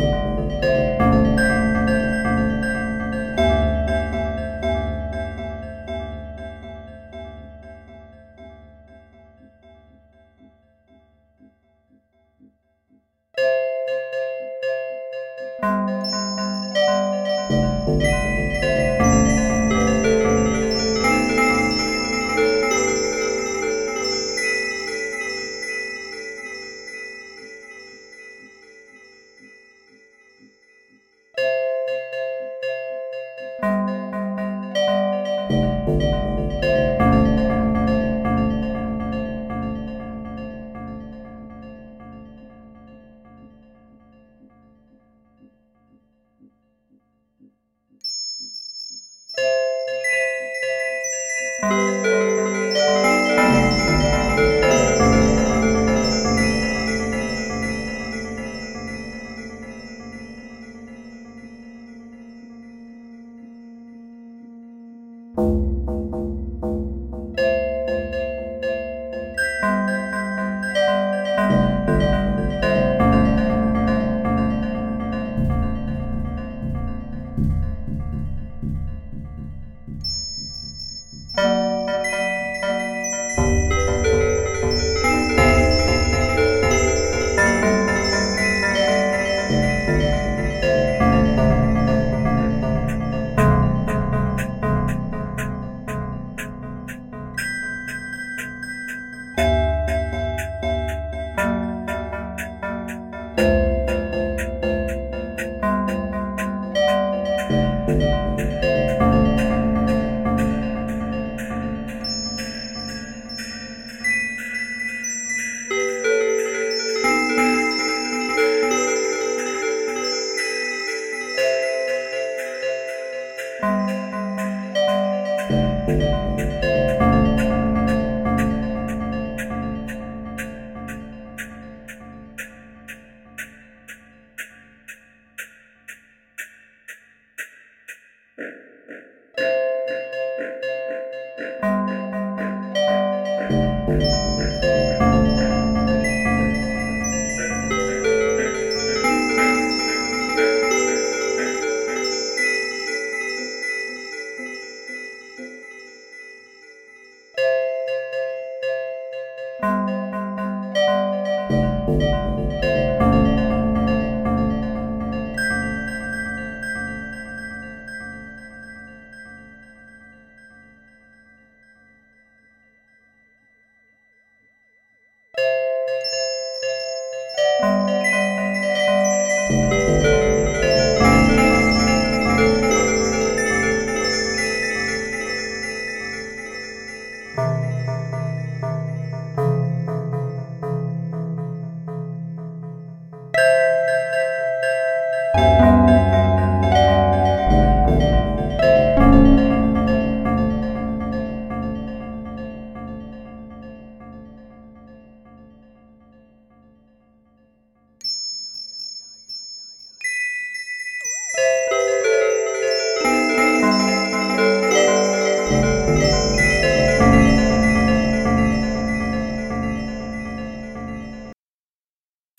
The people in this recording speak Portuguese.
Música